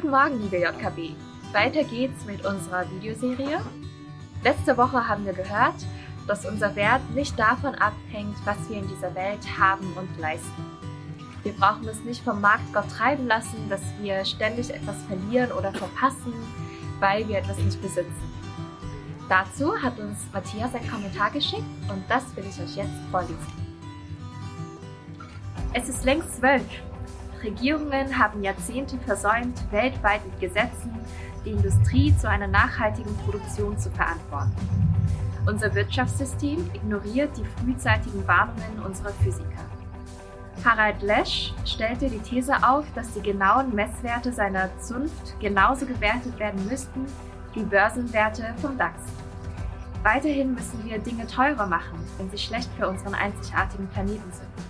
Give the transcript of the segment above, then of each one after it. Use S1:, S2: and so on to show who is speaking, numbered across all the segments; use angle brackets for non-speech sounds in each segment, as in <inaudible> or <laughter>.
S1: Guten Morgen, liebe JKB. Weiter geht's mit unserer Videoserie. Letzte Woche haben wir gehört, dass unser Wert nicht davon abhängt, was wir in dieser Welt haben und leisten. Wir brauchen es nicht vom Markt Gott treiben lassen, dass wir ständig etwas verlieren oder verpassen, weil wir etwas nicht besitzen. Dazu hat uns Matthias einen Kommentar geschickt und das will ich euch jetzt vorlesen. Es ist längst zwölf. Regierungen haben Jahrzehnte versäumt, weltweit mit Gesetzen die Industrie zu einer nachhaltigen Produktion zu verantworten. Unser Wirtschaftssystem ignoriert die frühzeitigen Warnungen unserer Physiker. Harald Lesch stellte die These auf, dass die genauen Messwerte seiner Zunft genauso gewertet werden müssten wie Börsenwerte vom DAX. Weiterhin müssen wir Dinge teurer machen, wenn sie schlecht für unseren einzigartigen Planeten sind.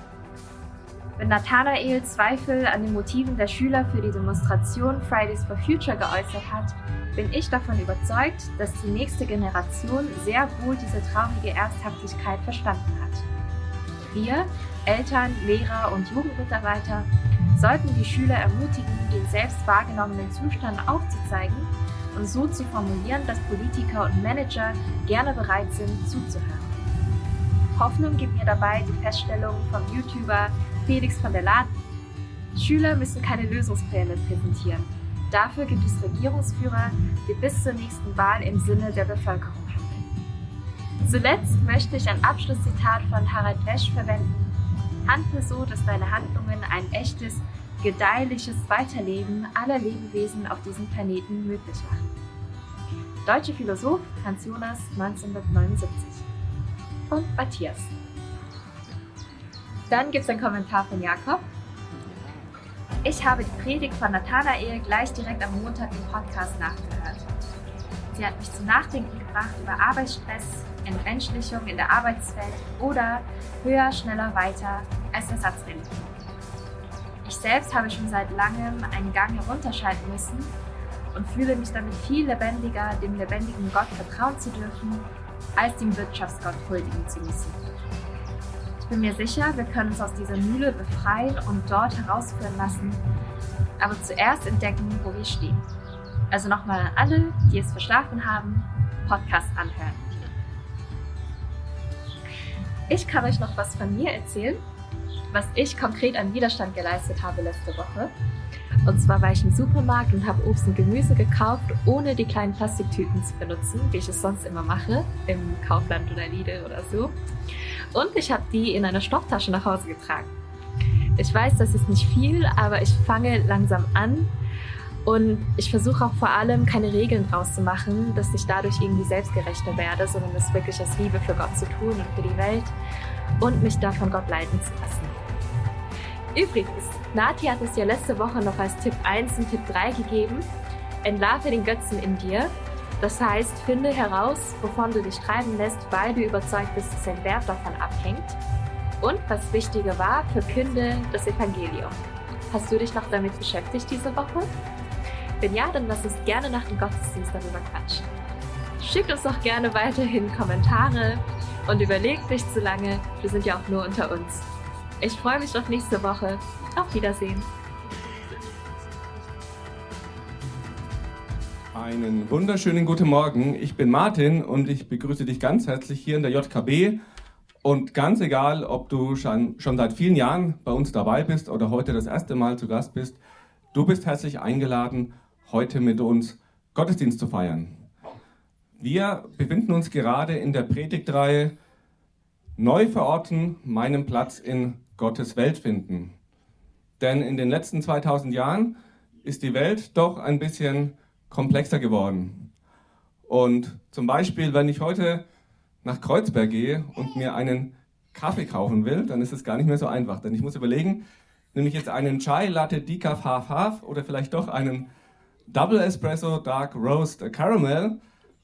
S1: Wenn Nathanael Zweifel an den Motiven der Schüler für die Demonstration Fridays for Future geäußert hat, bin ich davon überzeugt, dass die nächste Generation sehr wohl diese traurige Ernsthaftigkeit verstanden hat. Wir, Eltern, Lehrer und Jugendmitarbeiter, sollten die Schüler ermutigen, den selbst wahrgenommenen Zustand aufzuzeigen und so zu formulieren, dass Politiker und Manager gerne bereit sind, zuzuhören. Hoffnung gibt mir dabei die Feststellung vom YouTuber Felix von der Laden. Schüler müssen keine Lösungspläne präsentieren. Dafür gibt es Regierungsführer, die bis zur nächsten Wahl im Sinne der Bevölkerung handeln. Zuletzt möchte ich ein Abschlusszitat von Harald Lesch verwenden. Handle so, dass deine Handlungen ein echtes, gedeihliches Weiterleben aller Lebewesen auf diesem Planeten möglich machen. Deutsche Philosoph Hans Jonas 1979 und Matthias. Dann gibt es einen Kommentar von Jakob. Ich habe die Predigt von Nathanael gleich direkt am Montag im Podcast nachgehört. Sie hat mich zum Nachdenken gebracht über Arbeitsstress, Entmenschlichung in der Arbeitswelt oder höher, schneller, weiter als Ersatzreligion. Ich selbst habe schon seit langem einen Gang herunterschalten müssen und fühle mich damit viel lebendiger, dem lebendigen Gott vertrauen zu dürfen, als dem Wirtschaftsgott huldigen zu müssen. Ich bin mir sicher, wir können uns aus dieser Mühle befreien und dort herausführen lassen, aber zuerst entdecken, wo wir stehen. Also nochmal an alle, die es verschlafen haben, Podcast anhören. Ich kann euch noch was von mir erzählen, was ich konkret an Widerstand geleistet habe letzte Woche. Und zwar war ich im Supermarkt und habe Obst und Gemüse gekauft, ohne die kleinen Plastiktüten zu benutzen, wie ich es sonst immer mache, im Kaufland oder Lidl oder so. Und ich habe die in einer Stofftasche nach Hause getragen. Ich weiß, das ist nicht viel, aber ich fange langsam an und ich versuche auch vor allem keine Regeln draus zu machen, dass ich dadurch irgendwie selbstgerechter werde, sondern es wirklich aus Liebe für Gott zu tun und für die Welt und mich da von Gott leiten zu lassen. Übrigens, Nati hat es ja letzte Woche noch als Tipp 1 und Tipp 3 gegeben. Entlarve den Götzen in dir. Das heißt, finde heraus, wovon du dich treiben lässt, weil du überzeugt bist, dass dein Wert davon abhängt. Und was wichtiger war, verkünde das Evangelium. Hast du dich noch damit beschäftigt diese Woche? Wenn ja, dann lass uns gerne nach dem Gottesdienst darüber quatschen. Schickt uns doch gerne weiterhin Kommentare und überlegt nicht zu lange, wir sind ja auch nur unter uns. Ich freue mich auf nächste Woche. Auf Wiedersehen.
S2: Einen wunderschönen guten Morgen. Ich bin Martin und ich begrüße dich ganz herzlich hier in der JKB. Und ganz egal, ob du schon, schon seit vielen Jahren bei uns dabei bist oder heute das erste Mal zu Gast bist, du bist herzlich eingeladen, heute mit uns Gottesdienst zu feiern. Wir befinden uns gerade in der Predigtreihe Neu verorten, meinen Platz in Gottes Welt finden. Denn in den letzten 2000 Jahren ist die Welt doch ein bisschen komplexer geworden. Und zum Beispiel, wenn ich heute nach Kreuzberg gehe und mir einen Kaffee kaufen will, dann ist es gar nicht mehr so einfach. Denn ich muss überlegen, nehme ich jetzt einen Chai Latte Decaf Half Half oder vielleicht doch einen Double Espresso Dark Roast Caramel?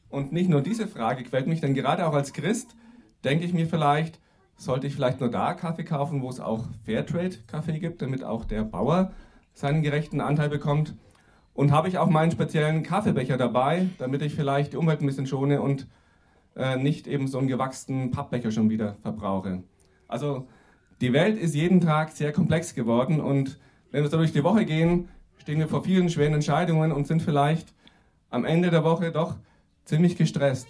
S2: Und nicht nur diese Frage quält mich, denn gerade auch als Christ denke ich mir vielleicht, sollte ich vielleicht nur da Kaffee kaufen, wo es auch Fairtrade-Kaffee gibt, damit auch der Bauer seinen gerechten Anteil bekommt? Und habe ich auch meinen speziellen Kaffeebecher dabei, damit ich vielleicht die Umwelt ein bisschen schone und äh, nicht eben so einen gewachsenen Pappbecher schon wieder verbrauche? Also die Welt ist jeden Tag sehr komplex geworden und wenn wir so durch die Woche gehen, stehen wir vor vielen schweren Entscheidungen und sind vielleicht am Ende der Woche doch ziemlich gestresst.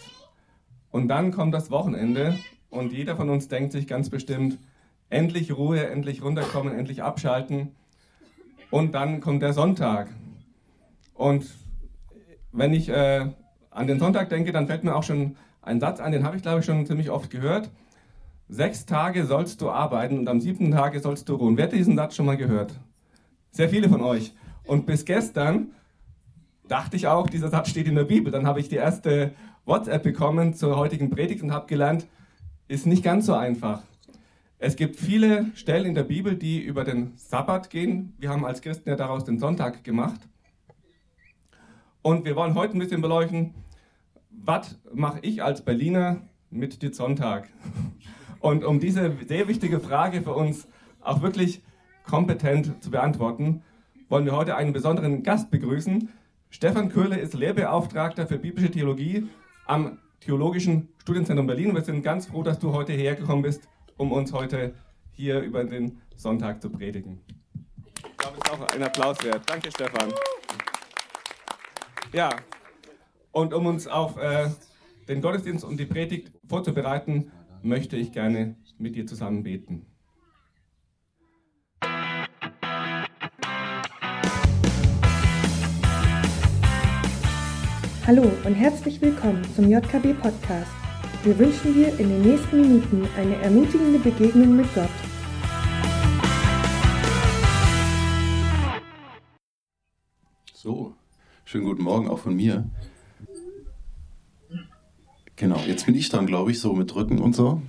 S2: Und dann kommt das Wochenende und jeder von uns denkt sich ganz bestimmt, endlich Ruhe, endlich runterkommen, endlich abschalten. Und dann kommt der Sonntag. Und wenn ich äh, an den Sonntag denke, dann fällt mir auch schon ein Satz ein, den habe ich glaube ich schon ziemlich oft gehört. Sechs Tage sollst du arbeiten und am siebten Tage sollst du ruhen. Wer hat diesen Satz schon mal gehört? Sehr viele von euch. Und bis gestern dachte ich auch, dieser Satz steht in der Bibel. Dann habe ich die erste WhatsApp bekommen zur heutigen Predigt und habe gelernt, ist nicht ganz so einfach. Es gibt viele Stellen in der Bibel, die über den Sabbat gehen. Wir haben als Christen ja daraus den Sonntag gemacht. Und wir wollen heute ein bisschen beleuchten, was mache ich als Berliner mit dem Sonntag? <laughs> Und um diese sehr wichtige Frage für uns auch wirklich kompetent zu beantworten, wollen wir heute einen besonderen Gast begrüßen. Stefan Köhle ist Lehrbeauftragter für biblische Theologie am Theologischen Studienzentrum Berlin. Wir sind ganz froh, dass du heute hergekommen bist, um uns heute hier über den Sonntag zu predigen. Ich glaube, es ist auch ein Applaus wert. Danke, Stefan. Ja, und um uns auf äh, den Gottesdienst und die Predigt vorzubereiten, möchte ich gerne mit dir zusammen beten.
S3: Hallo und herzlich willkommen zum JKB Podcast. Wir wünschen dir in den nächsten Minuten eine ermutigende Begegnung mit Gott.
S4: So, schönen guten Morgen auch von mir. Genau, jetzt bin ich dran, glaube ich, so mit Rücken und so.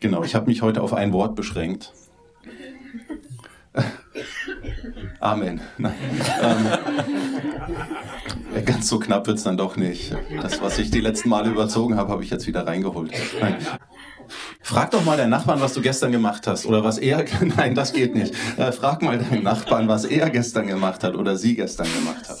S4: Genau, ich habe mich heute auf ein Wort beschränkt. <laughs> Amen. Nein. Ähm, ganz so knapp wird es dann doch nicht. Das, was ich die letzten Male überzogen habe, habe ich jetzt wieder reingeholt. Nein. Frag doch mal deinen Nachbarn, was du gestern gemacht hast. Oder was er. <laughs> Nein, das geht nicht. Äh, frag mal deinen Nachbarn, was er gestern gemacht hat oder sie gestern gemacht hat.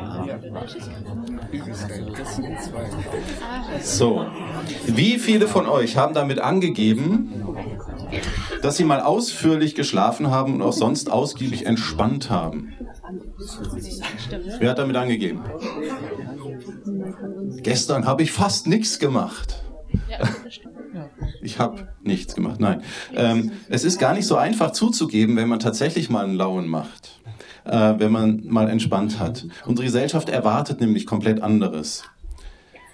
S4: So, wie viele von euch haben damit angegeben, dass sie mal ausführlich geschlafen haben und auch sonst ausgiebig entspannt haben. Wer hat damit angegeben? Gestern habe ich fast nichts gemacht. Ich habe nichts gemacht, nein. Ähm, es ist gar nicht so einfach zuzugeben, wenn man tatsächlich mal einen Lauen macht, äh, wenn man mal entspannt hat. Unsere Gesellschaft erwartet nämlich komplett anderes.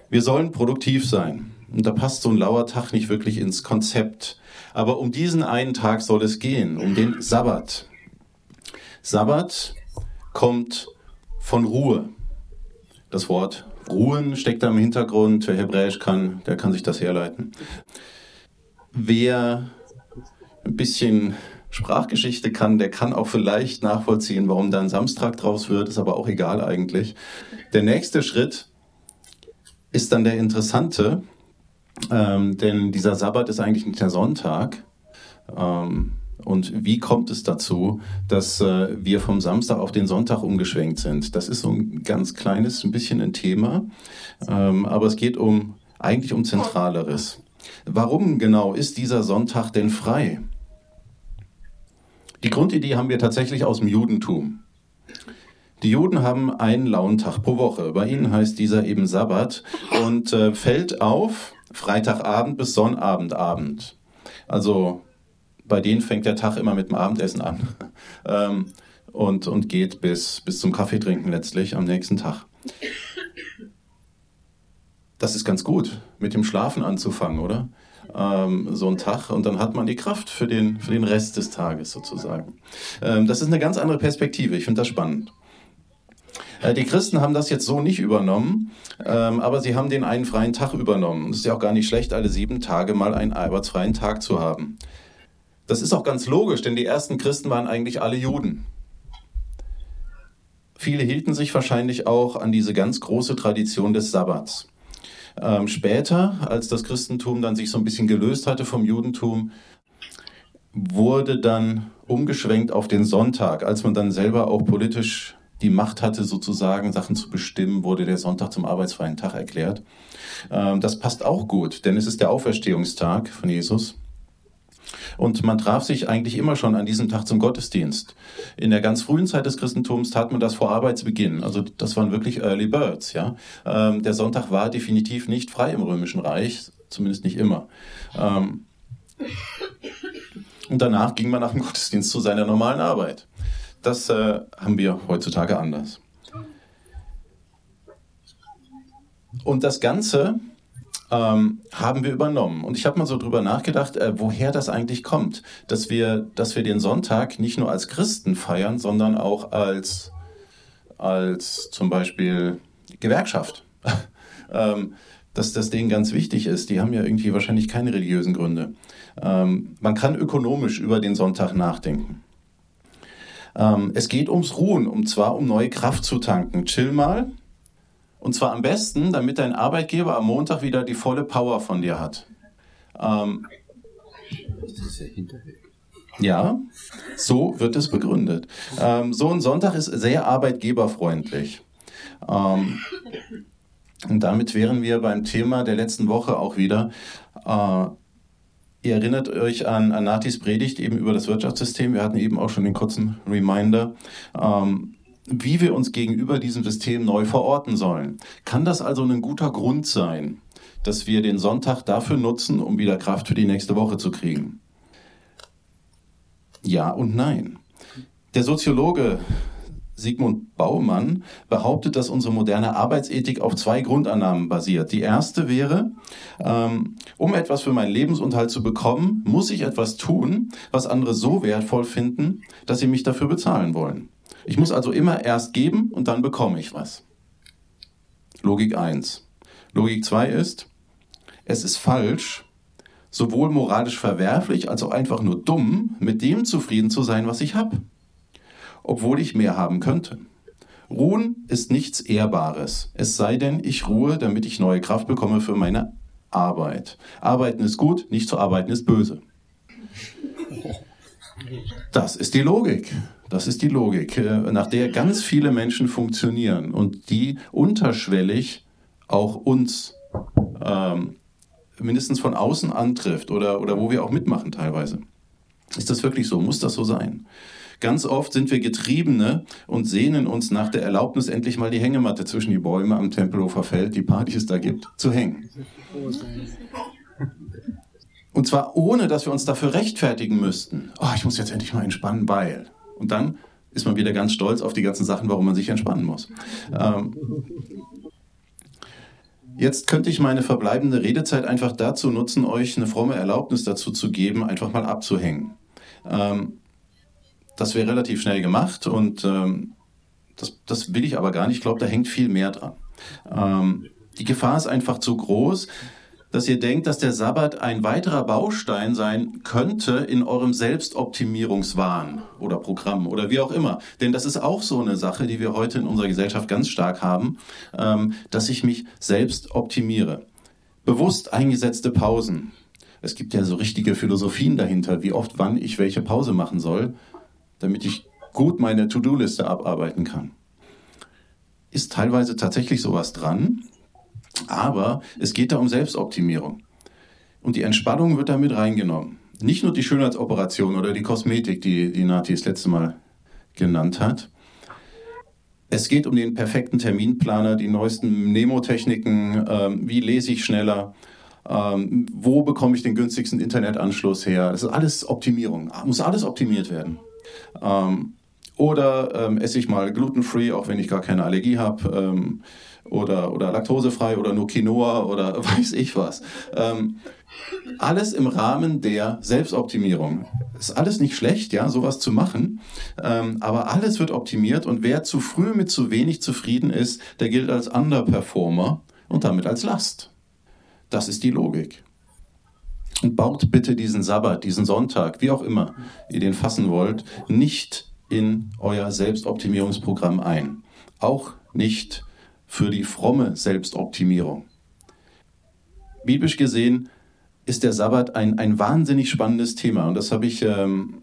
S4: Wir sollen produktiv sein. Und da passt so ein lauer Tag nicht wirklich ins Konzept. Aber um diesen einen Tag soll es gehen, um den Sabbat. Sabbat kommt von Ruhe. Das Wort Ruhen steckt da im Hintergrund. Wer Hebräisch kann, der kann sich das herleiten. Wer ein bisschen Sprachgeschichte kann, der kann auch vielleicht nachvollziehen, warum da ein Samstag draus wird, ist aber auch egal eigentlich. Der nächste Schritt ist dann der interessante, ähm, denn dieser Sabbat ist eigentlich nicht der Sonntag. Ähm, und wie kommt es dazu, dass äh, wir vom Samstag auf den Sonntag umgeschwenkt sind? Das ist so ein ganz kleines, ein bisschen ein Thema, ähm, aber es geht um eigentlich um Zentraleres. Warum genau ist dieser Sonntag denn frei? Die Grundidee haben wir tatsächlich aus dem Judentum. Die Juden haben einen lauen Tag pro Woche. Bei ihnen heißt dieser eben Sabbat und äh, fällt auf Freitagabend bis Sonnabendabend. Also bei denen fängt der Tag immer mit dem Abendessen an <laughs> ähm, und, und geht bis, bis zum Kaffeetrinken letztlich am nächsten Tag. Das ist ganz gut, mit dem Schlafen anzufangen, oder? Ähm, so ein Tag und dann hat man die Kraft für den, für den Rest des Tages sozusagen. Ähm, das ist eine ganz andere Perspektive, ich finde das spannend. Äh, die Christen haben das jetzt so nicht übernommen, ähm, aber sie haben den einen freien Tag übernommen. Es ist ja auch gar nicht schlecht, alle sieben Tage mal einen arbeitsfreien Tag zu haben. Das ist auch ganz logisch, denn die ersten Christen waren eigentlich alle Juden. Viele hielten sich wahrscheinlich auch an diese ganz große Tradition des Sabbats. Ähm, später, als das Christentum dann sich so ein bisschen gelöst hatte vom Judentum, wurde dann umgeschwenkt auf den Sonntag. Als man dann selber auch politisch die Macht hatte, sozusagen Sachen zu bestimmen, wurde der Sonntag zum arbeitsfreien Tag erklärt. Ähm, das passt auch gut, denn es ist der Auferstehungstag von Jesus. Und man traf sich eigentlich immer schon an diesem Tag zum Gottesdienst. In der ganz frühen Zeit des Christentums tat man das vor Arbeitsbeginn. Also das waren wirklich Early Birds. Ja? Ähm, der Sonntag war definitiv nicht frei im Römischen Reich, zumindest nicht immer. Ähm, und danach ging man nach dem Gottesdienst zu seiner normalen Arbeit. Das äh, haben wir heutzutage anders. Und das Ganze ähm, haben wir übernommen. Und ich habe mal so drüber nachgedacht, äh, woher das eigentlich kommt, dass wir, dass wir den Sonntag nicht nur als Christen feiern, sondern auch als, als zum Beispiel Gewerkschaft. <laughs> ähm, dass das denen ganz wichtig ist. Die haben ja irgendwie wahrscheinlich keine religiösen Gründe. Ähm, man kann ökonomisch über den Sonntag nachdenken. Ähm, es geht ums Ruhen, und zwar um neue Kraft zu tanken. Chill mal, und zwar am besten, damit dein Arbeitgeber am Montag wieder die volle Power von dir hat. Ähm, ja, so wird es begründet. Ähm, so ein Sonntag ist sehr arbeitgeberfreundlich. Ähm, und damit wären wir beim Thema der letzten Woche auch wieder. Äh, ihr erinnert euch an, an Natis Predigt eben über das Wirtschaftssystem. Wir hatten eben auch schon den kurzen Reminder. Ähm, wie wir uns gegenüber diesem System neu verorten sollen. Kann das also ein guter Grund sein, dass wir den Sonntag dafür nutzen, um wieder Kraft für die nächste Woche zu kriegen? Ja und nein. Der Soziologe Sigmund Baumann behauptet, dass unsere moderne Arbeitsethik auf zwei Grundannahmen basiert. Die erste wäre, ähm, um etwas für meinen Lebensunterhalt zu bekommen, muss ich etwas tun, was andere so wertvoll finden, dass sie mich dafür bezahlen wollen. Ich muss also immer erst geben und dann bekomme ich was. Logik 1. Logik 2 ist, es ist falsch, sowohl moralisch verwerflich als auch einfach nur dumm, mit dem zufrieden zu sein, was ich habe, obwohl ich mehr haben könnte. Ruhen ist nichts Ehrbares, es sei denn, ich ruhe, damit ich neue Kraft bekomme für meine Arbeit. Arbeiten ist gut, nicht zu arbeiten ist böse. Das ist die Logik. Das ist die Logik, äh, nach der ganz viele Menschen funktionieren und die unterschwellig auch uns ähm, mindestens von außen antrifft oder, oder wo wir auch mitmachen teilweise. Ist das wirklich so? Muss das so sein? Ganz oft sind wir Getriebene und sehnen uns nach der Erlaubnis, endlich mal die Hängematte zwischen die Bäume am Tempelhofer Feld, die Partys da gibt, zu hängen. Und zwar ohne, dass wir uns dafür rechtfertigen müssten. Oh, ich muss jetzt endlich mal entspannen, weil. Und dann ist man wieder ganz stolz auf die ganzen Sachen, warum man sich entspannen muss. Ähm, jetzt könnte ich meine verbleibende Redezeit einfach dazu nutzen, euch eine fromme Erlaubnis dazu zu geben, einfach mal abzuhängen. Ähm, das wäre relativ schnell gemacht und ähm, das, das, will ich aber gar nicht. Ich glaube, da hängt viel mehr dran. Ähm, die Gefahr ist einfach zu groß, dass ihr denkt, dass der Sabbat ein weiterer Baustein sein könnte in eurem Selbstoptimierungswahn oder Programm oder wie auch immer. Denn das ist auch so eine Sache, die wir heute in unserer Gesellschaft ganz stark haben, ähm, dass ich mich selbst optimiere. Bewusst eingesetzte Pausen. Es gibt ja so richtige Philosophien dahinter, wie oft wann ich welche Pause machen soll, damit ich gut meine To-Do-Liste abarbeiten kann. Ist teilweise tatsächlich sowas dran, aber es geht da um Selbstoptimierung. Und die Entspannung wird damit reingenommen. Nicht nur die Schönheitsoperation oder die Kosmetik, die, die Nati das letzte Mal genannt Es geht um den perfekten Terminplaner, die neuesten Nemotechniken, ähm, wie lese ich schneller, ähm, wo bekomme ich den günstigsten Internetanschluss her. Das ist alles Optimierung, muss alles optimiert werden. Ähm, oder ähm, esse ich mal glutenfree, auch wenn ich gar keine Allergie habe. Oder, oder laktosefrei oder nur Quinoa oder <laughs> weiß ich was. Ähm, alles im Rahmen der Selbstoptimierung. Ist alles nicht schlecht, ja, sowas zu machen, ähm, aber alles wird optimiert und wer zu früh mit zu wenig zufrieden ist, der gilt als Underperformer und damit als Last. Das ist die Logik. Und baut bitte diesen Sabbat, diesen Sonntag, wie auch immer ihr den fassen wollt, nicht in euer Selbstoptimierungsprogramm ein. Auch nicht für die fromme Selbstoptimierung. biblisch gesehen ist der Sabbat ein, ein wahnsinnig spannendes Thema. Und das habe ich ähm,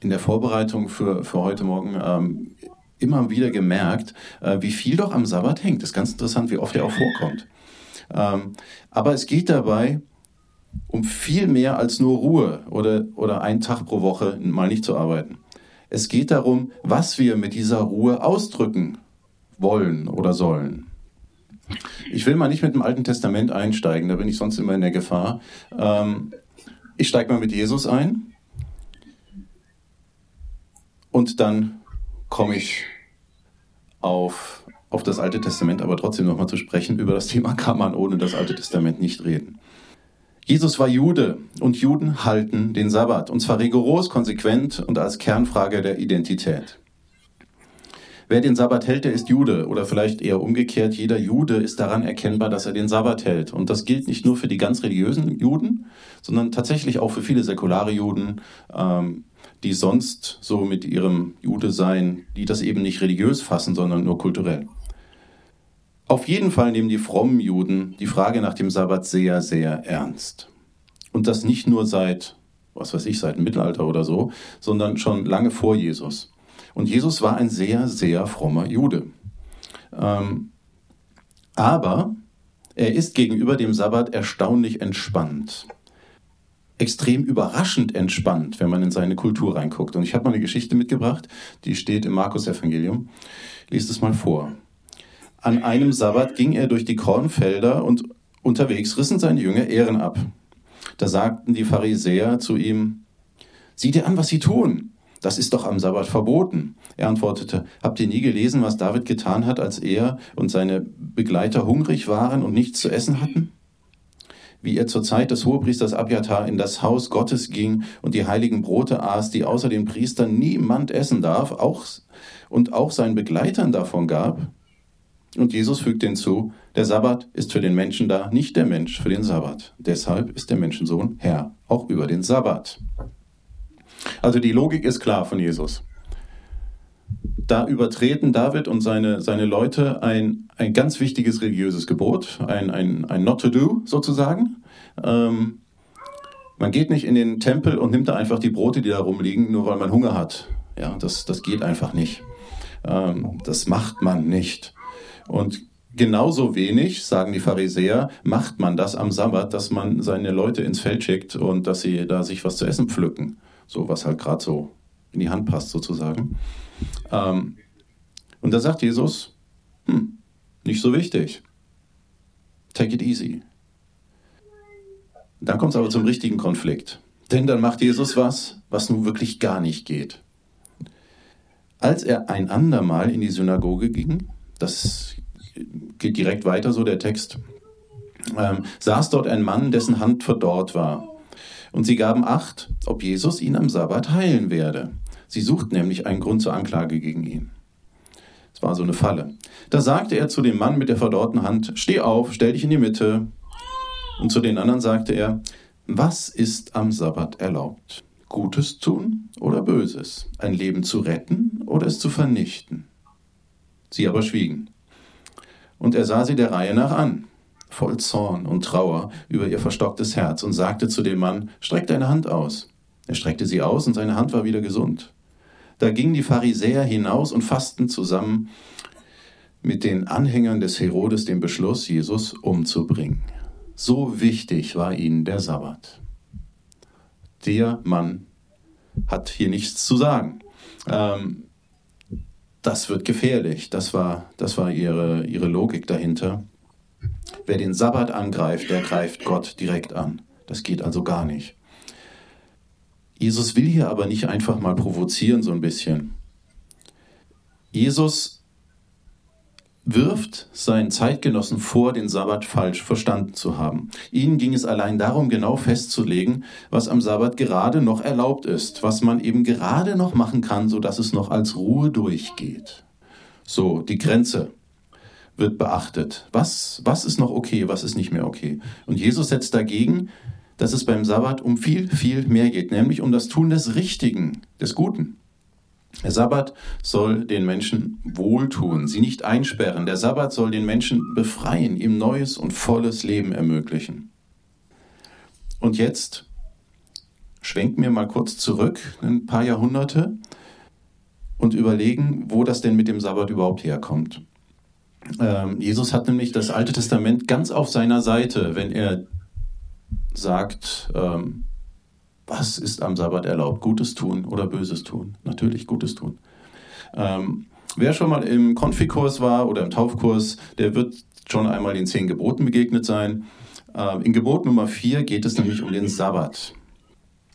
S4: in der Vorbereitung für, für heute Morgen ähm, immer wieder gemerkt, äh, wie viel doch am Sabbat hängt. Das ist ganz interessant, wie oft er auch vorkommt. Ähm, aber es geht dabei um viel mehr als nur Ruhe oder, oder einen Tag pro Woche mal nicht zu arbeiten. Es geht darum, was wir mit dieser Ruhe ausdrücken wollen oder sollen. Ich will mal nicht mit dem Alten Testament einsteigen, da bin ich sonst immer in der Gefahr. Ähm, ich steige mal mit Jesus ein und dann komme ich auf, auf das Alte Testament, aber trotzdem nochmal zu sprechen. Über das Thema kann man ohne das Alte Testament nicht reden. Jesus war Jude und Juden halten den Sabbat, und zwar rigoros, konsequent und als Kernfrage der Identität. Wer den Sabbat hält, der ist Jude. Oder vielleicht eher umgekehrt, jeder Jude ist daran erkennbar, dass er den Sabbat hält. Und das gilt nicht nur für die ganz religiösen Juden, sondern tatsächlich auch für viele säkulare Juden, ähm, die sonst so mit ihrem Jude-Sein, die das eben nicht religiös fassen, sondern nur kulturell. Auf jeden Fall nehmen die frommen Juden die Frage nach dem Sabbat sehr, sehr ernst. Und das nicht nur seit, was weiß ich, seit dem Mittelalter oder so, sondern schon lange vor Jesus. Und Jesus war ein sehr, sehr frommer Jude. Ähm, aber er ist gegenüber dem Sabbat erstaunlich entspannt. Extrem überraschend entspannt, wenn man in seine Kultur reinguckt. Und ich habe mal eine Geschichte mitgebracht, die steht im Markus-Evangelium. Lies es mal vor. An einem Sabbat ging er durch die Kornfelder und unterwegs rissen seine Jünger Ehren ab. Da sagten die Pharisäer zu ihm, Sieh dir an, was sie tun das ist doch am Sabbat verboten. Er antwortete, habt ihr nie gelesen, was David getan hat, als er und seine Begleiter hungrig waren und nichts zu essen hatten? Wie er zur Zeit des Hohepriesters Abjatar in das Haus Gottes ging und die heiligen Brote aß, die außer den Priestern niemand essen darf, auch, und auch seinen Begleitern davon gab? Und Jesus fügt hinzu, der Sabbat ist für den Menschen da, nicht der Mensch für den Sabbat. Deshalb ist der Menschensohn Herr, auch über den Sabbat. Also die Logik ist klar von Jesus. Da übertreten David und seine, seine Leute ein, ein ganz wichtiges religiöses Gebot, ein, ein, ein Not to Do sozusagen. Ähm, man geht nicht in den Tempel und nimmt da einfach die Brote, die da rumliegen, nur weil man Hunger hat. Ja, das, das geht einfach nicht. Ähm, das macht man nicht. Und genauso wenig, sagen die Pharisäer, macht man das am Sabbat, dass man seine Leute ins Feld schickt und dass sie da sich was zu essen pflücken so was halt gerade so in die Hand passt sozusagen. Ähm, und da sagt Jesus, hm, nicht so wichtig. Take it easy. Dann kommt es aber zum richtigen Konflikt. Denn dann macht Jesus was, was nun wirklich gar nicht geht. Als er ein andermal in die Synagoge ging, das geht direkt weiter so der Text, ähm, saß dort ein Mann, dessen Hand verdorrt war. Und sie gaben Acht, ob Jesus ihn am Sabbat heilen werde. Sie suchten nämlich einen Grund zur Anklage gegen ihn. Es war so eine Falle. Da sagte er zu dem Mann mit der verdorrten Hand, Steh auf, stell dich in die Mitte. Und zu den anderen sagte er, Was ist am Sabbat erlaubt? Gutes tun oder Böses? Ein Leben zu retten oder es zu vernichten? Sie aber schwiegen. Und er sah sie der Reihe nach an voll Zorn und Trauer über ihr verstocktes Herz und sagte zu dem Mann, Streck deine Hand aus. Er streckte sie aus und seine Hand war wieder gesund. Da gingen die Pharisäer hinaus und fassten zusammen mit den Anhängern des Herodes den Beschluss, Jesus umzubringen. So wichtig war ihnen der Sabbat. Der Mann hat hier nichts zu sagen. Ähm, das wird gefährlich. Das war, das war ihre, ihre Logik dahinter. Wer den Sabbat angreift, der greift Gott direkt an. Das geht also gar nicht. Jesus will hier aber nicht einfach mal provozieren so ein bisschen. Jesus wirft seinen Zeitgenossen vor, den Sabbat falsch verstanden zu haben. Ihnen ging es allein darum, genau festzulegen, was am Sabbat gerade noch erlaubt ist, was man eben gerade noch machen kann, sodass es noch als Ruhe durchgeht. So, die Grenze wird beachtet. Was, was ist noch okay, was ist nicht mehr okay? Und Jesus setzt dagegen, dass es beim Sabbat um viel, viel mehr geht, nämlich um das Tun des Richtigen, des Guten. Der Sabbat soll den Menschen wohltun, sie nicht einsperren. Der Sabbat soll den Menschen befreien, ihm neues und volles Leben ermöglichen. Und jetzt schwenken wir mal kurz zurück, ein paar Jahrhunderte, und überlegen, wo das denn mit dem Sabbat überhaupt herkommt. Ähm, Jesus hat nämlich das Alte Testament ganz auf seiner Seite, wenn er sagt, ähm, was ist am Sabbat erlaubt? Gutes tun oder Böses tun? Natürlich Gutes tun. Ähm, wer schon mal im Konfikurs war oder im Taufkurs, der wird schon einmal den zehn Geboten begegnet sein. Ähm, in Gebot Nummer 4 geht es nämlich um den Sabbat.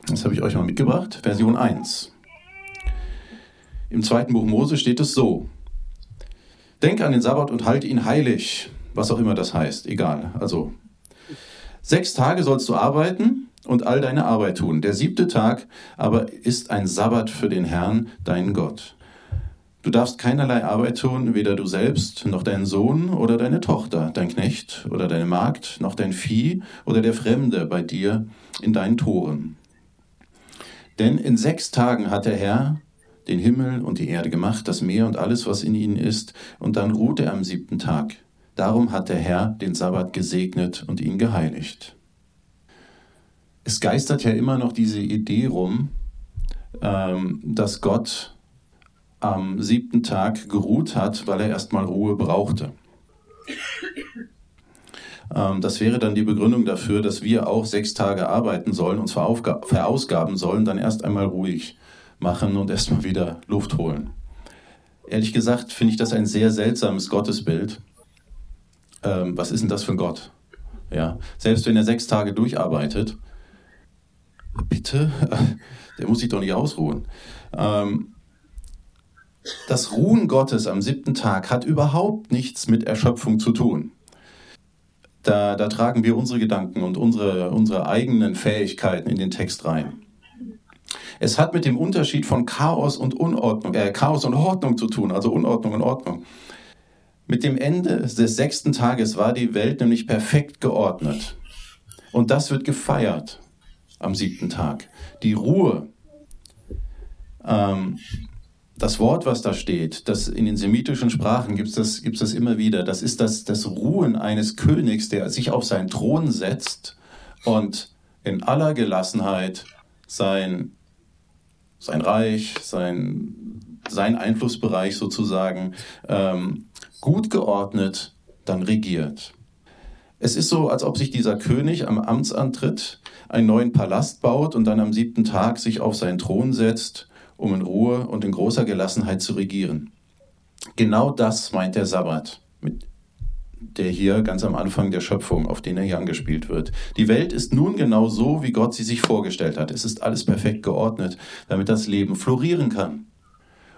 S4: Das habe ich euch mal mitgebracht, Version 1. Im zweiten Buch Mose steht es so. Denk an den Sabbat und halte ihn heilig, was auch immer das heißt, egal. Also, sechs Tage sollst du arbeiten und all deine Arbeit tun. Der siebte Tag aber ist ein Sabbat für den Herrn, deinen Gott. Du darfst keinerlei Arbeit tun, weder du selbst, noch dein Sohn oder deine Tochter, dein Knecht oder deine Magd, noch dein Vieh oder der Fremde bei dir in deinen Toren. Denn in sechs Tagen hat der Herr den Himmel und die Erde gemacht, das Meer und alles, was in ihnen ist, und dann ruhte er am siebten Tag. Darum hat der Herr den Sabbat gesegnet und ihn geheiligt. Es geistert ja immer noch diese Idee rum, ähm, dass Gott am siebten Tag geruht hat, weil er erstmal Ruhe brauchte. Ähm, das wäre dann die Begründung dafür, dass wir auch sechs Tage arbeiten sollen, uns verausgaben sollen, dann erst einmal ruhig machen und erstmal wieder Luft holen. Ehrlich gesagt finde ich das ein sehr seltsames Gottesbild. Ähm, was ist denn das für ein Gott? Ja, selbst wenn er sechs Tage durcharbeitet, bitte, <laughs> der muss sich doch nicht ausruhen. Ähm, das Ruhen Gottes am siebten Tag hat überhaupt nichts mit Erschöpfung zu tun. Da, da tragen wir unsere Gedanken und unsere, unsere eigenen Fähigkeiten in den Text rein. Es hat mit dem Unterschied von Chaos und Unordnung, äh, Chaos und Ordnung zu tun, also Unordnung und Ordnung. Mit dem Ende des sechsten Tages war die Welt nämlich perfekt geordnet. Und das wird gefeiert am siebten Tag. Die Ruhe. Ähm, das Wort, was da steht, das in den semitischen Sprachen gibt es das, gibt's das immer wieder. Das ist das, das Ruhen eines Königs, der sich auf seinen Thron setzt und in aller Gelassenheit sein, sein Reich, sein, sein Einflussbereich sozusagen ähm, gut geordnet dann regiert. Es ist so, als ob sich dieser König am Amtsantritt einen neuen Palast baut und dann am siebten Tag sich auf seinen Thron setzt um in Ruhe und in großer Gelassenheit zu regieren. Genau das meint der Sabbat, mit der hier ganz am Anfang der Schöpfung, auf den er hier angespielt wird. Die Welt ist nun genau so, wie Gott sie sich vorgestellt hat. Es ist alles perfekt geordnet, damit das Leben florieren kann.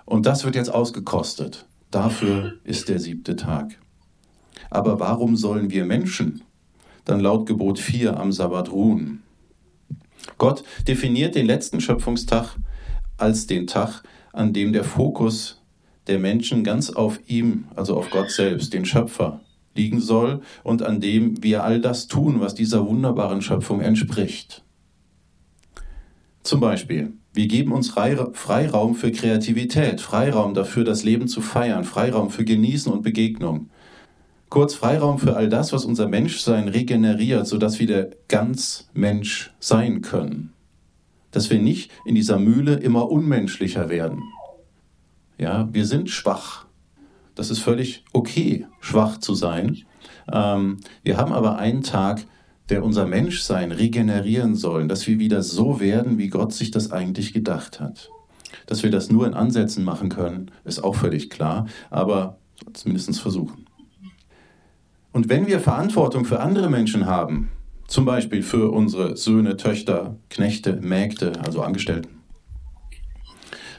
S4: Und das wird jetzt ausgekostet. Dafür ist der siebte Tag. Aber warum sollen wir Menschen dann laut Gebot 4 am Sabbat ruhen? Gott definiert den letzten Schöpfungstag als den Tag, an dem der Fokus der Menschen ganz auf ihm, also auf Gott selbst, den Schöpfer, liegen soll und an dem wir all das tun, was dieser wunderbaren Schöpfung entspricht. Zum Beispiel, wir geben uns Freiraum für Kreativität, Freiraum dafür, das Leben zu feiern, Freiraum für Genießen und Begegnung. Kurz Freiraum für all das, was unser Menschsein regeneriert, sodass wir der ganz Mensch sein können dass wir nicht in dieser Mühle immer unmenschlicher werden. Ja, wir sind schwach. Das ist völlig okay, schwach zu sein. Ähm, wir haben aber einen Tag, der unser Menschsein regenerieren soll, dass wir wieder so werden, wie Gott sich das eigentlich gedacht hat. Dass wir das nur in Ansätzen machen können, ist auch völlig klar, aber zumindest versuchen. Und wenn wir Verantwortung für andere Menschen haben, zum Beispiel für unsere Söhne, Töchter, Knechte, Mägde, also Angestellten.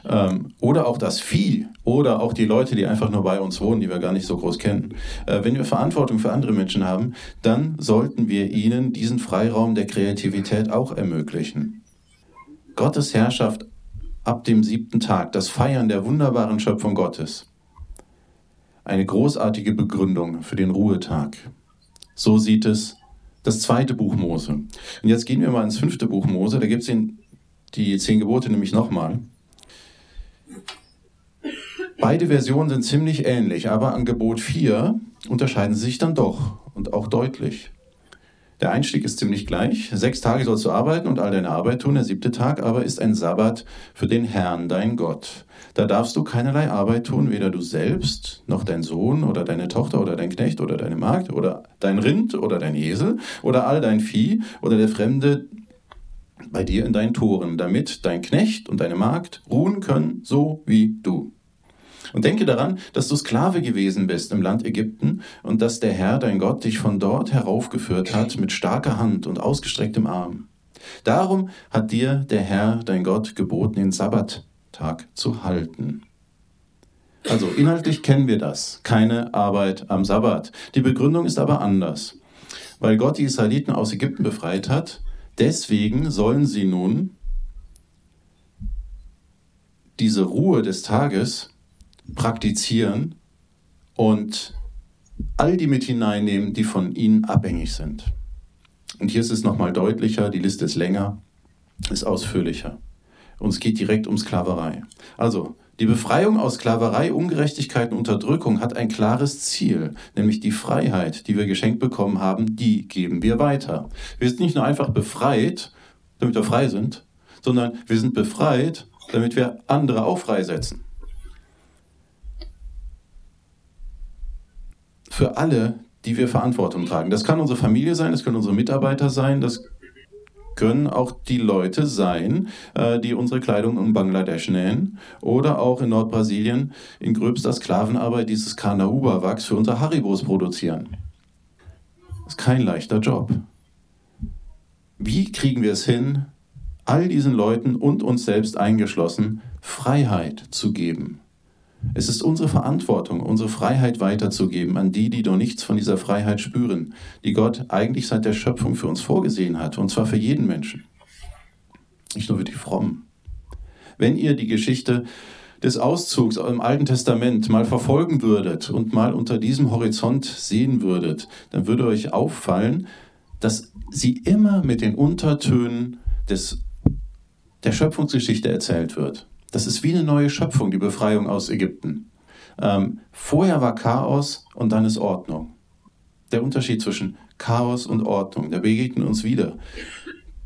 S4: Ähm, oder auch das Vieh oder auch die Leute, die einfach nur bei uns wohnen, die wir gar nicht so groß kennen. Äh, wenn wir Verantwortung für andere Menschen haben, dann sollten wir ihnen diesen Freiraum der Kreativität auch ermöglichen. Gottes Herrschaft ab dem siebten Tag, das Feiern der wunderbaren Schöpfung Gottes. Eine großartige Begründung für den Ruhetag. So sieht es das zweite Buch Mose. Und jetzt gehen wir mal ins fünfte Buch Mose. Da gibt es die zehn Gebote nämlich nochmal. Beide Versionen sind ziemlich ähnlich, aber an Gebot 4 unterscheiden sie sich dann doch und auch deutlich. Der Einstieg ist ziemlich gleich. Sechs Tage sollst du arbeiten und all deine Arbeit tun. Der siebte Tag aber ist ein Sabbat für den Herrn, dein Gott. Da darfst du keinerlei Arbeit tun, weder du selbst, noch dein Sohn oder deine Tochter oder dein Knecht oder deine Magd oder dein Rind oder dein Esel oder all dein Vieh oder der Fremde bei dir in deinen Toren, damit dein Knecht und deine Magd ruhen können, so wie du. Und denke daran, dass du Sklave gewesen bist im Land Ägypten und dass der Herr, dein Gott, dich von dort heraufgeführt hat mit starker Hand und ausgestrecktem Arm. Darum hat dir der Herr, dein Gott, geboten, den Sabbattag zu halten. Also inhaltlich kennen wir das. Keine Arbeit am Sabbat. Die Begründung ist aber anders. Weil Gott die Israeliten aus Ägypten befreit hat, deswegen sollen sie nun diese Ruhe des Tages praktizieren und all die mit hineinnehmen, die von ihnen abhängig sind. Und hier ist es nochmal deutlicher, die Liste ist länger, ist ausführlicher. Und es geht direkt um Sklaverei. Also, die Befreiung aus Sklaverei, Ungerechtigkeit und Unterdrückung hat ein klares Ziel, nämlich die Freiheit, die wir geschenkt bekommen haben, die geben wir weiter. Wir sind nicht nur einfach befreit, damit wir frei sind, sondern wir sind befreit, damit wir andere auch freisetzen. Für alle, die wir Verantwortung tragen. Das kann unsere Familie sein, das können unsere Mitarbeiter sein, das können auch die Leute sein, äh, die unsere Kleidung in Bangladesch nähen oder auch in Nordbrasilien in gröbster Sklavenarbeit dieses Carnauba-Wachs für unsere Haribos produzieren. Das ist kein leichter Job. Wie kriegen wir es hin, all diesen Leuten und uns selbst eingeschlossen Freiheit zu geben? Es ist unsere Verantwortung, unsere Freiheit weiterzugeben an die, die noch nichts von dieser Freiheit spüren, die Gott eigentlich seit der Schöpfung für uns vorgesehen hat, und zwar für jeden Menschen. Nicht nur für die Frommen. Wenn ihr die Geschichte des Auszugs im Alten Testament mal verfolgen würdet und mal unter diesem Horizont sehen würdet, dann würde euch auffallen, dass sie immer mit den Untertönen des, der Schöpfungsgeschichte erzählt wird. Das ist wie eine neue Schöpfung, die Befreiung aus Ägypten. Ähm, vorher war Chaos und dann ist Ordnung. Der Unterschied zwischen Chaos und Ordnung, der begegnet uns wieder.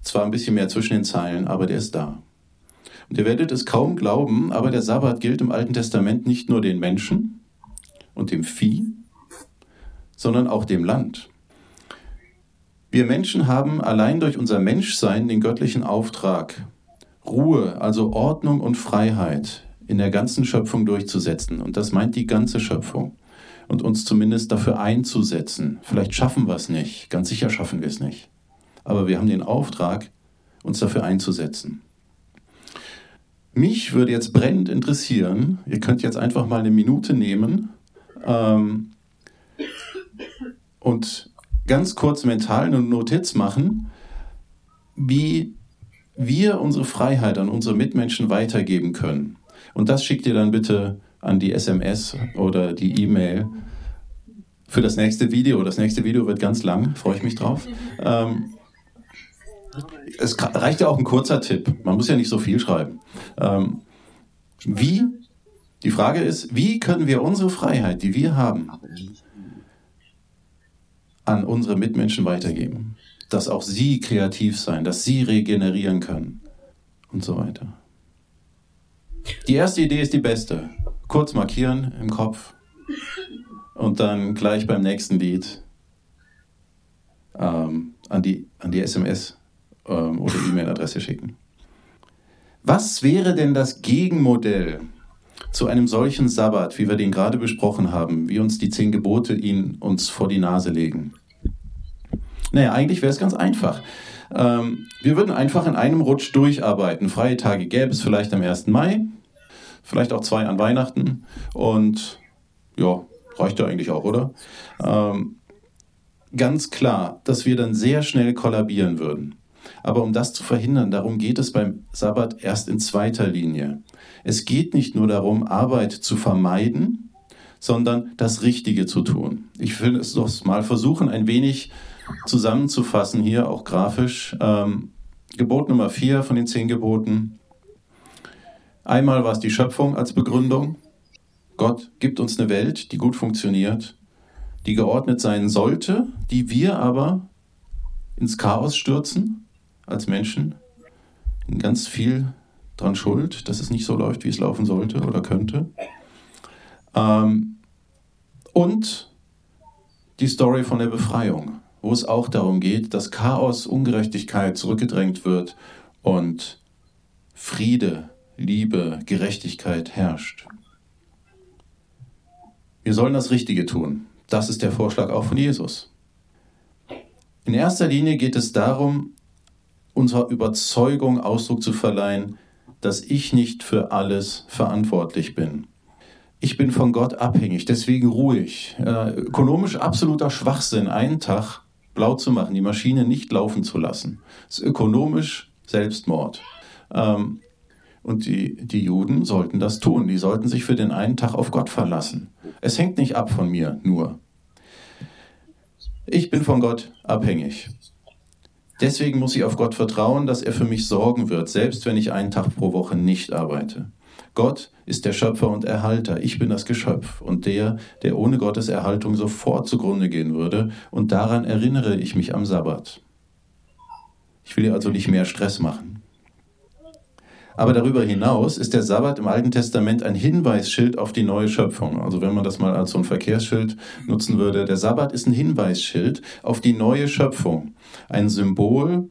S4: Zwar ein bisschen mehr zwischen den Zeilen, aber der ist da. Und ihr werdet es kaum glauben, aber der Sabbat gilt im Alten Testament nicht nur den Menschen und dem Vieh, sondern auch dem Land. Wir Menschen haben allein durch unser Menschsein den göttlichen Auftrag, Ruhe, also Ordnung und Freiheit in der ganzen Schöpfung durchzusetzen. Und das meint die ganze Schöpfung. Und uns zumindest dafür einzusetzen. Vielleicht schaffen wir es nicht, ganz sicher schaffen wir es nicht. Aber wir haben den Auftrag, uns dafür einzusetzen. Mich würde jetzt brennend interessieren, ihr könnt jetzt einfach mal eine Minute nehmen ähm, und ganz kurz mental eine Notiz machen, wie wir unsere Freiheit an unsere Mitmenschen weitergeben können. Und das schickt ihr dann bitte an die SMS oder die E-Mail für das nächste Video. Das nächste Video wird ganz lang, freue ich mich drauf. Ähm, es reicht ja auch ein kurzer Tipp. Man muss ja nicht so viel schreiben. Ähm, wie, die Frage ist, wie können wir unsere Freiheit, die wir haben, an unsere Mitmenschen weitergeben? Dass auch sie kreativ sein, dass sie regenerieren können und so weiter. Die erste Idee ist die beste. Kurz markieren im Kopf und dann gleich beim nächsten Lied ähm, an, die, an die SMS ähm, oder E-Mail-Adresse schicken. Was wäre denn das Gegenmodell zu einem solchen Sabbat, wie wir den gerade besprochen haben, wie uns die zehn Gebote ihn uns vor die Nase legen? Naja, eigentlich wäre es ganz einfach. Ähm, wir würden einfach in einem Rutsch durcharbeiten. Freie Tage gäbe es vielleicht am 1. Mai, vielleicht auch zwei an Weihnachten und ja, reicht ja eigentlich auch, oder? Ähm, ganz klar, dass wir dann sehr schnell kollabieren würden. Aber um das zu verhindern, darum geht es beim Sabbat erst in zweiter Linie. Es geht nicht nur darum, Arbeit zu vermeiden, sondern das Richtige zu tun. Ich will es doch mal versuchen, ein wenig zusammenzufassen hier, auch grafisch. Ähm, Gebot Nummer vier von den zehn Geboten. Einmal war es die Schöpfung als Begründung. Gott gibt uns eine Welt, die gut funktioniert, die geordnet sein sollte, die wir aber ins Chaos stürzen als Menschen, ganz viel dran schuld, dass es nicht so läuft, wie es laufen sollte oder könnte. Ähm, und die Story von der Befreiung, wo es auch darum geht, dass Chaos, Ungerechtigkeit zurückgedrängt wird und Friede, Liebe, Gerechtigkeit herrscht. Wir sollen das Richtige tun. Das ist der Vorschlag auch von Jesus. In erster Linie geht es darum, unserer Überzeugung Ausdruck zu verleihen, dass ich nicht für alles verantwortlich bin. Ich bin von Gott abhängig, deswegen ruhig. Äh, ökonomisch absoluter Schwachsinn, einen Tag blau zu machen, die Maschine nicht laufen zu lassen. Das ist ökonomisch Selbstmord. Ähm, und die, die Juden sollten das tun. Die sollten sich für den einen Tag auf Gott verlassen. Es hängt nicht ab von mir nur. Ich bin von Gott abhängig. Deswegen muss ich auf Gott vertrauen, dass er für mich sorgen wird, selbst wenn ich einen Tag pro Woche nicht arbeite. Gott ist der Schöpfer und Erhalter, ich bin das Geschöpf und der, der ohne Gottes Erhaltung sofort zugrunde gehen würde, und daran erinnere ich mich am Sabbat. Ich will also nicht mehr Stress machen. Aber darüber hinaus ist der Sabbat im Alten Testament ein Hinweisschild auf die neue Schöpfung. Also wenn man das mal als so ein Verkehrsschild nutzen würde, der Sabbat ist ein Hinweisschild auf die neue Schöpfung. Ein Symbol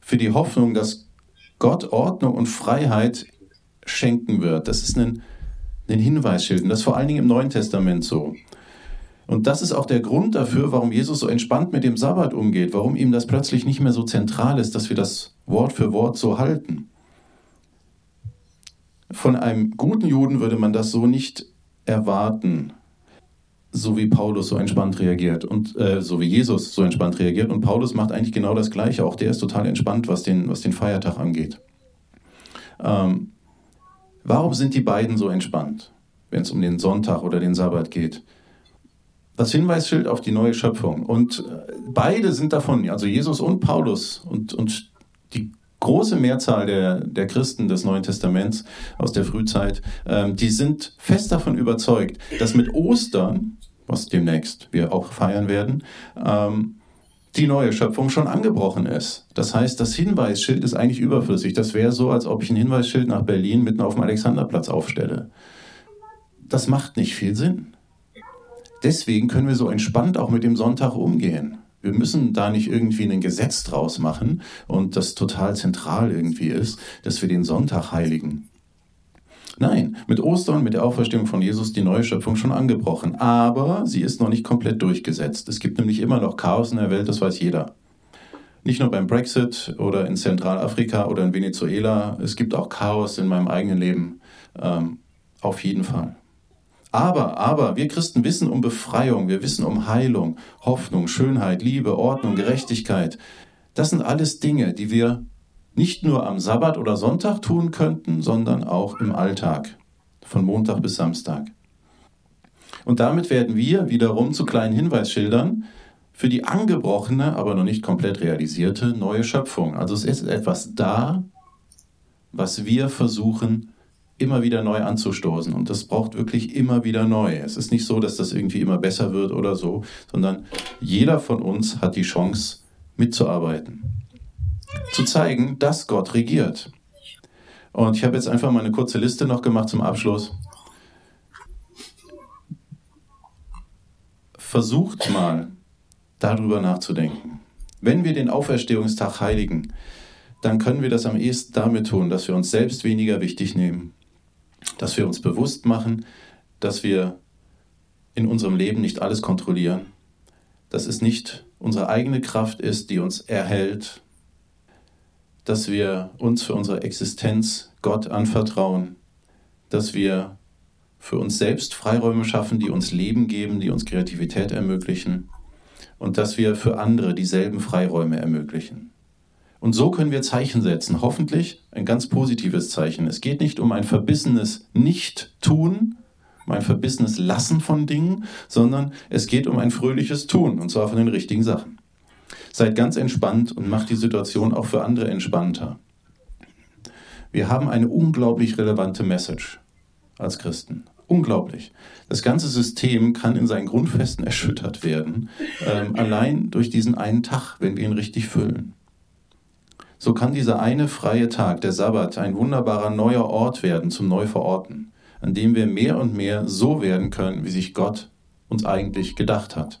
S4: für die Hoffnung, dass Gott Ordnung und Freiheit schenken wird. Das ist ein, ein Hinweisschild. Und das ist vor allen Dingen im Neuen Testament so. Und das ist auch der Grund dafür, warum Jesus so entspannt mit dem Sabbat umgeht, warum ihm das plötzlich nicht mehr so zentral ist, dass wir das Wort für Wort so halten. Von einem guten Juden würde man das so nicht erwarten, so wie Paulus so entspannt reagiert und äh, so wie Jesus so entspannt reagiert. Und Paulus macht eigentlich genau das Gleiche. Auch der ist total entspannt, was den, was den Feiertag angeht. Ähm, warum sind die beiden so entspannt, wenn es um den Sonntag oder den Sabbat geht? Das Hinweisschild auf die neue Schöpfung. Und äh, beide sind davon, also Jesus und Paulus und, und die große Mehrzahl der, der Christen des Neuen Testaments aus der Frühzeit, ähm, die sind fest davon überzeugt, dass mit Ostern, was demnächst wir auch feiern werden, ähm, die neue Schöpfung schon angebrochen ist. Das heißt, das Hinweisschild ist eigentlich überflüssig. Das wäre so, als ob ich ein Hinweisschild nach Berlin mitten auf dem Alexanderplatz aufstelle. Das macht nicht viel Sinn. Deswegen können wir so entspannt auch mit dem Sonntag umgehen. Wir müssen da nicht irgendwie ein Gesetz draus machen und das total zentral irgendwie ist, dass wir den Sonntag heiligen. Nein, mit Ostern, mit der Auferstehung von Jesus die neue Schöpfung schon angebrochen. Aber sie ist noch nicht komplett durchgesetzt. Es gibt nämlich immer noch Chaos in der Welt, das weiß jeder. Nicht nur beim Brexit oder in Zentralafrika oder in Venezuela. Es gibt auch Chaos in meinem eigenen Leben. Ähm, auf jeden Fall. Aber, aber, wir Christen wissen um Befreiung, wir wissen um Heilung, Hoffnung, Schönheit, Liebe, Ordnung, Gerechtigkeit. Das sind alles Dinge, die wir nicht nur am Sabbat oder Sonntag tun könnten, sondern auch im Alltag, von Montag bis Samstag. Und damit werden wir wiederum zu kleinen Hinweisschildern für die angebrochene, aber noch nicht komplett realisierte neue Schöpfung. Also es ist etwas da, was wir versuchen immer wieder neu anzustoßen. Und das braucht wirklich immer wieder neu. Es ist nicht so, dass das irgendwie immer besser wird oder so, sondern jeder von uns hat die Chance mitzuarbeiten. Zu zeigen, dass Gott regiert. Und ich habe jetzt einfach mal eine kurze Liste noch gemacht zum Abschluss. Versucht mal darüber nachzudenken. Wenn wir den Auferstehungstag heiligen, dann können wir das am ehesten damit tun, dass wir uns selbst weniger wichtig nehmen, dass wir uns bewusst machen, dass wir in unserem Leben nicht alles kontrollieren, dass es nicht unsere eigene Kraft ist, die uns erhält, dass wir uns für unsere Existenz Gott anvertrauen, dass wir für uns selbst Freiräume schaffen, die uns Leben geben, die uns Kreativität ermöglichen und dass wir für andere dieselben Freiräume ermöglichen. Und so können wir Zeichen setzen. Hoffentlich ein ganz positives Zeichen. Es geht nicht um ein verbissenes Nicht-Tun, um ein verbissenes Lassen von Dingen, sondern es geht um ein fröhliches Tun, und zwar von den richtigen Sachen. Seid ganz entspannt und macht die Situation auch für andere entspannter. Wir haben eine unglaublich relevante Message als Christen. Unglaublich. Das ganze System kann in seinen Grundfesten <laughs> erschüttert werden, ähm, allein durch diesen einen Tag, wenn wir ihn richtig füllen. So kann dieser eine freie Tag, der Sabbat, ein wunderbarer neuer Ort werden zum Neuverorten, an dem wir mehr und mehr so werden können, wie sich Gott uns eigentlich gedacht hat.